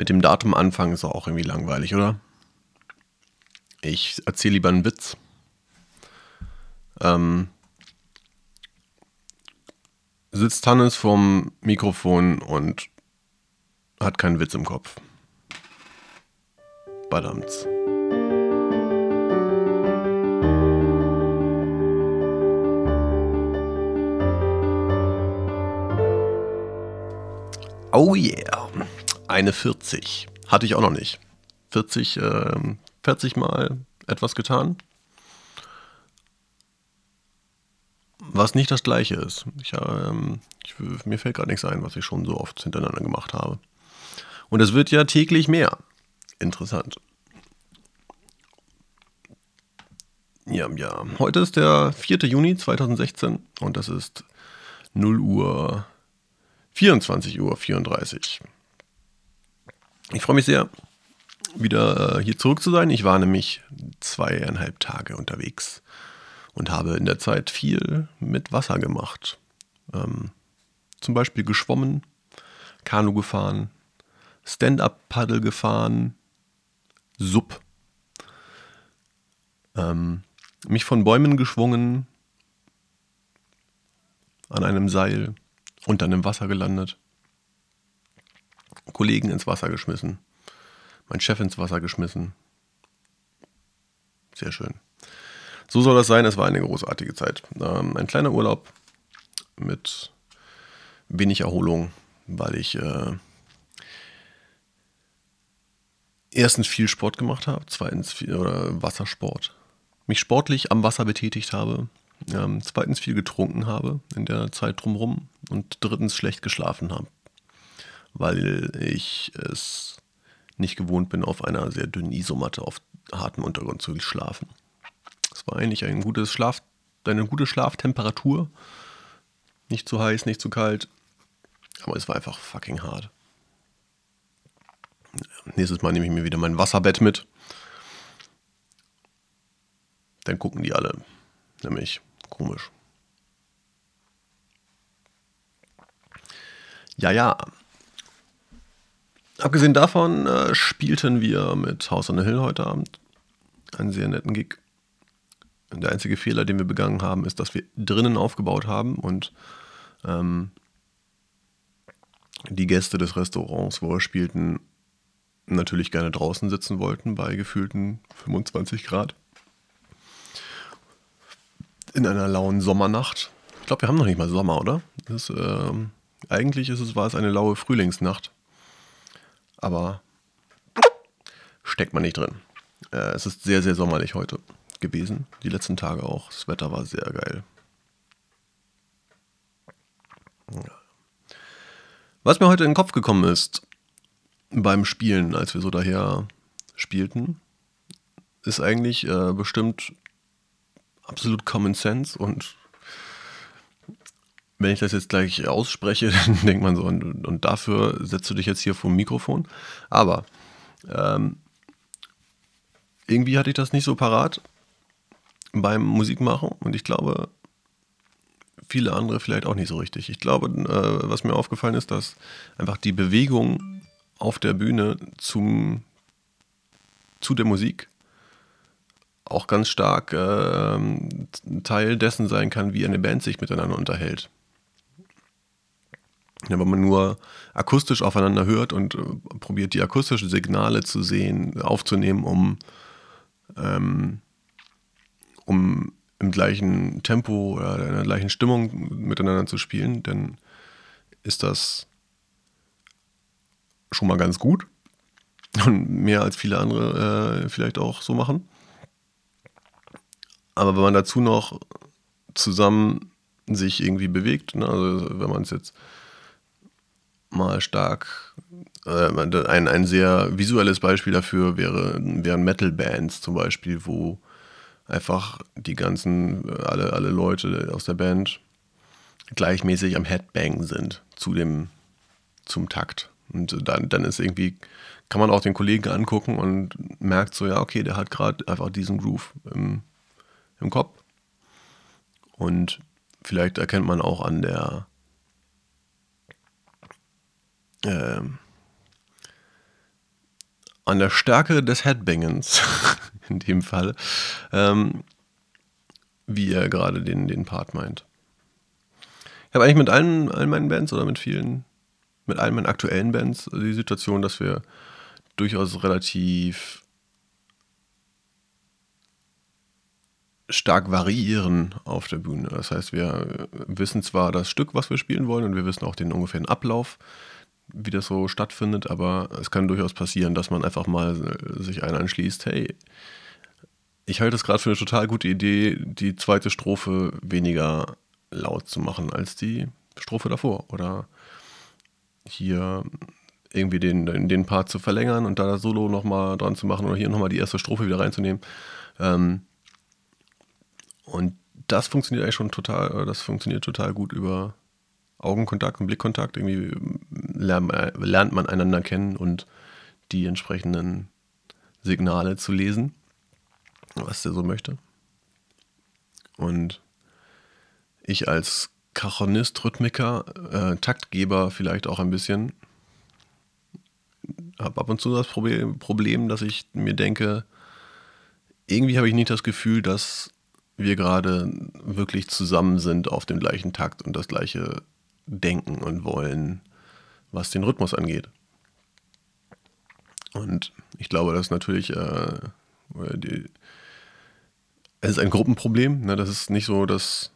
Mit dem Datum anfangen ist auch irgendwie langweilig, oder? Ich erzähle lieber einen Witz. Ähm, sitzt Hannes vorm Mikrofon und hat keinen Witz im Kopf. Badamts. Oh yeah. Eine 40. Hatte ich auch noch nicht. 40, äh, 40 Mal etwas getan. Was nicht das gleiche ist. Ich, ähm, ich, mir fällt gerade nichts ein, was ich schon so oft hintereinander gemacht habe. Und es wird ja täglich mehr. Interessant. Ja, ja. Heute ist der 4. Juni 2016 und das ist 0 Uhr 24 Uhr 34. Ich freue mich sehr, wieder äh, hier zurück zu sein. Ich war nämlich zweieinhalb Tage unterwegs und habe in der Zeit viel mit Wasser gemacht. Ähm, zum Beispiel geschwommen, Kanu gefahren, Stand-up-Paddle gefahren, Sub. Ähm, mich von Bäumen geschwungen, an einem Seil dann im Wasser gelandet. Kollegen ins Wasser geschmissen. Mein Chef ins Wasser geschmissen. Sehr schön. So soll das sein. Es war eine großartige Zeit. Ähm, ein kleiner Urlaub mit wenig Erholung, weil ich äh, erstens viel Sport gemacht habe, zweitens viel oder Wassersport, mich sportlich am Wasser betätigt habe, ähm, zweitens viel getrunken habe in der Zeit drumherum und drittens schlecht geschlafen habe, weil ich es nicht gewohnt bin, auf einer sehr dünnen Isomatte auf hartem Untergrund zu schlafen. Es war eigentlich ein gutes Schlaf, eine gute Schlaftemperatur. Nicht zu heiß, nicht zu kalt. Aber es war einfach fucking hart. Nächstes Mal nehme ich mir wieder mein Wasserbett mit. Dann gucken die alle. Nämlich Komisch. Ja, ja. Abgesehen davon äh, spielten wir mit House on the Hill heute Abend. Einen sehr netten Gig. Der einzige Fehler, den wir begangen haben, ist, dass wir drinnen aufgebaut haben und ähm, die Gäste des Restaurants, wo wir spielten, natürlich gerne draußen sitzen wollten bei gefühlten 25 Grad in einer lauen Sommernacht. Ich glaube, wir haben noch nicht mal Sommer, oder? Ist, ähm, eigentlich ist es, war es eine laue Frühlingsnacht. Aber steckt man nicht drin. Äh, es ist sehr, sehr sommerlich heute gewesen. Die letzten Tage auch. Das Wetter war sehr geil. Was mir heute in den Kopf gekommen ist beim Spielen, als wir so daher spielten, ist eigentlich äh, bestimmt absolut Common Sense und wenn ich das jetzt gleich ausspreche, dann denkt man so, und, und dafür setzt du dich jetzt hier vor dem Mikrofon. Aber ähm, irgendwie hatte ich das nicht so parat beim Musikmachen und ich glaube, viele andere vielleicht auch nicht so richtig. Ich glaube, äh, was mir aufgefallen ist, dass einfach die Bewegung auf der Bühne zum, zu der Musik auch ganz stark äh, Teil dessen sein kann, wie eine Band sich miteinander unterhält. Ja, wenn man nur akustisch aufeinander hört und äh, probiert, die akustischen Signale zu sehen, aufzunehmen, um, ähm, um im gleichen Tempo oder in der gleichen Stimmung miteinander zu spielen, dann ist das schon mal ganz gut. Und mehr als viele andere äh, vielleicht auch so machen. Aber wenn man dazu noch zusammen sich irgendwie bewegt, ne, also wenn man es jetzt mal stark, äh, ein, ein sehr visuelles Beispiel dafür wäre, wären Metal-Bands zum Beispiel, wo einfach die ganzen, alle, alle Leute aus der Band gleichmäßig am Headbang sind zu dem, zum Takt. Und dann, dann ist irgendwie, kann man auch den Kollegen angucken und merkt so, ja, okay, der hat gerade einfach diesen Groove im, im Kopf. Und vielleicht erkennt man auch an der äh, an der Stärke des Headbangens, in dem Fall, ähm, wie er gerade den, den Part meint. Ich habe eigentlich mit allen, allen meinen Bands oder mit vielen, mit allen meinen aktuellen Bands die Situation, dass wir durchaus relativ stark variieren auf der Bühne. Das heißt, wir wissen zwar das Stück, was wir spielen wollen, und wir wissen auch den ungefähren Ablauf, wie das so stattfindet, aber es kann durchaus passieren, dass man einfach mal sich einen anschließt, hey, ich halte es gerade für eine total gute Idee, die zweite Strophe weniger laut zu machen als die Strophe davor. Oder hier irgendwie den, den Part zu verlängern und da das Solo nochmal dran zu machen oder hier nochmal die erste Strophe wieder reinzunehmen. Ähm, und das funktioniert eigentlich schon total, das funktioniert total gut über Augenkontakt und Blickkontakt. Irgendwie lernt man einander kennen und die entsprechenden Signale zu lesen, was der so möchte. Und ich als Kachonist, Rhythmiker, äh, Taktgeber vielleicht auch ein bisschen, habe ab und zu das Problem, Problem, dass ich mir denke, irgendwie habe ich nicht das Gefühl, dass wir gerade wirklich zusammen sind auf dem gleichen Takt und das gleiche denken und wollen, was den Rhythmus angeht. Und ich glaube, das ist natürlich äh, die, es ist ein Gruppenproblem. Ne? Das ist nicht so, dass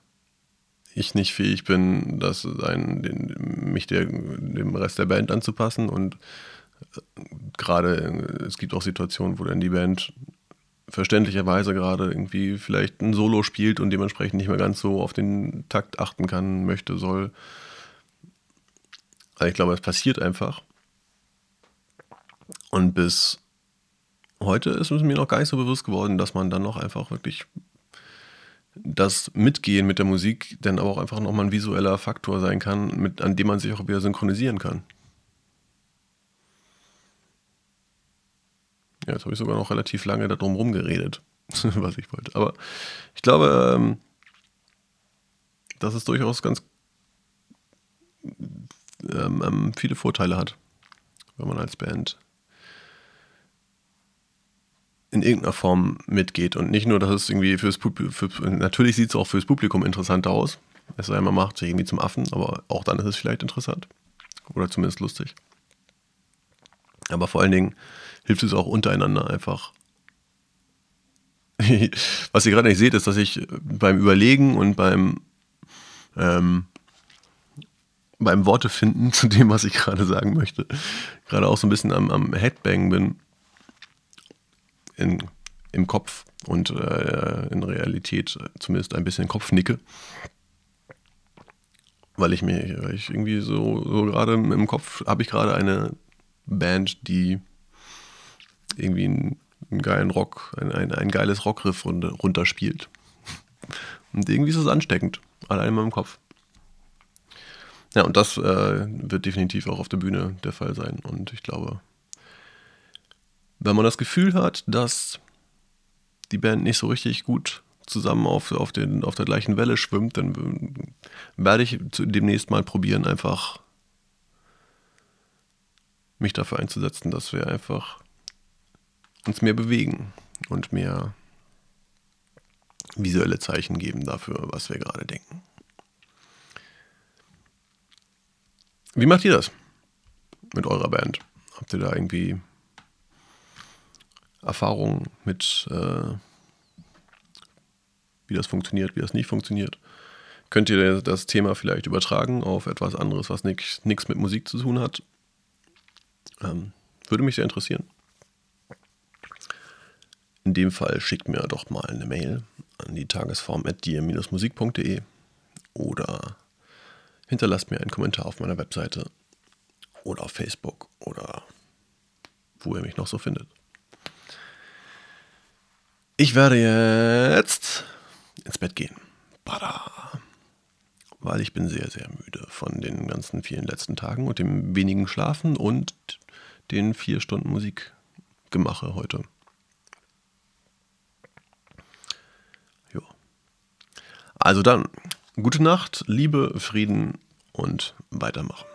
ich nicht fähig bin, das ein, den, mich der, dem Rest der Band anzupassen. Und äh, gerade äh, es gibt auch Situationen, wo dann die Band verständlicherweise gerade irgendwie vielleicht ein Solo spielt und dementsprechend nicht mehr ganz so auf den Takt achten kann, möchte, soll. Also ich glaube, es passiert einfach. Und bis heute ist es mir noch gar nicht so bewusst geworden, dass man dann noch einfach wirklich das Mitgehen mit der Musik dann aber auch einfach nochmal ein visueller Faktor sein kann, mit, an dem man sich auch wieder synchronisieren kann. Ja, jetzt habe ich sogar noch relativ lange darum rumgeredet, was ich wollte. Aber ich glaube, ähm, dass es durchaus ganz ähm, ähm, viele Vorteile hat, wenn man als Band in irgendeiner Form mitgeht. Und nicht nur, dass es irgendwie fürs Publikum, für, natürlich sieht es auch fürs Publikum interessant aus. Es sei man macht sich irgendwie zum Affen, aber auch dann ist es vielleicht interessant. Oder zumindest lustig. Aber vor allen Dingen hilft es auch untereinander einfach. Was ihr gerade nicht seht, ist, dass ich beim Überlegen und beim ähm, beim Worte finden zu dem, was ich gerade sagen möchte, gerade auch so ein bisschen am, am Headbang bin in, im Kopf und äh, in Realität zumindest ein bisschen Kopfnicke. Weil ich mir, ich irgendwie so, so gerade im Kopf habe ich gerade eine Band, die irgendwie einen, einen geilen Rock, ein, ein, ein geiles Rockriff runter, runterspielt. Und irgendwie ist es ansteckend, allein in meinem Kopf. Ja, und das äh, wird definitiv auch auf der Bühne der Fall sein. Und ich glaube, wenn man das Gefühl hat, dass die Band nicht so richtig gut zusammen auf, auf, den, auf der gleichen Welle schwimmt, dann werde ich demnächst mal probieren, einfach mich dafür einzusetzen, dass wir einfach uns mehr bewegen und mehr visuelle Zeichen geben dafür, was wir gerade denken. Wie macht ihr das mit eurer Band? Habt ihr da irgendwie Erfahrungen mit, äh, wie das funktioniert, wie das nicht funktioniert? Könnt ihr das Thema vielleicht übertragen auf etwas anderes, was nichts mit Musik zu tun hat? Ähm, würde mich sehr interessieren. In dem Fall schickt mir doch mal eine Mail an die tagesform.dir-musik.de oder hinterlasst mir einen Kommentar auf meiner Webseite oder auf Facebook oder wo ihr mich noch so findet. Ich werde jetzt ins Bett gehen. Bada. Weil ich bin sehr, sehr müde von den ganzen vielen letzten Tagen und dem wenigen Schlafen und den vier Stunden Musikgemache heute. Jo. Also dann, gute Nacht, Liebe, Frieden und weitermachen.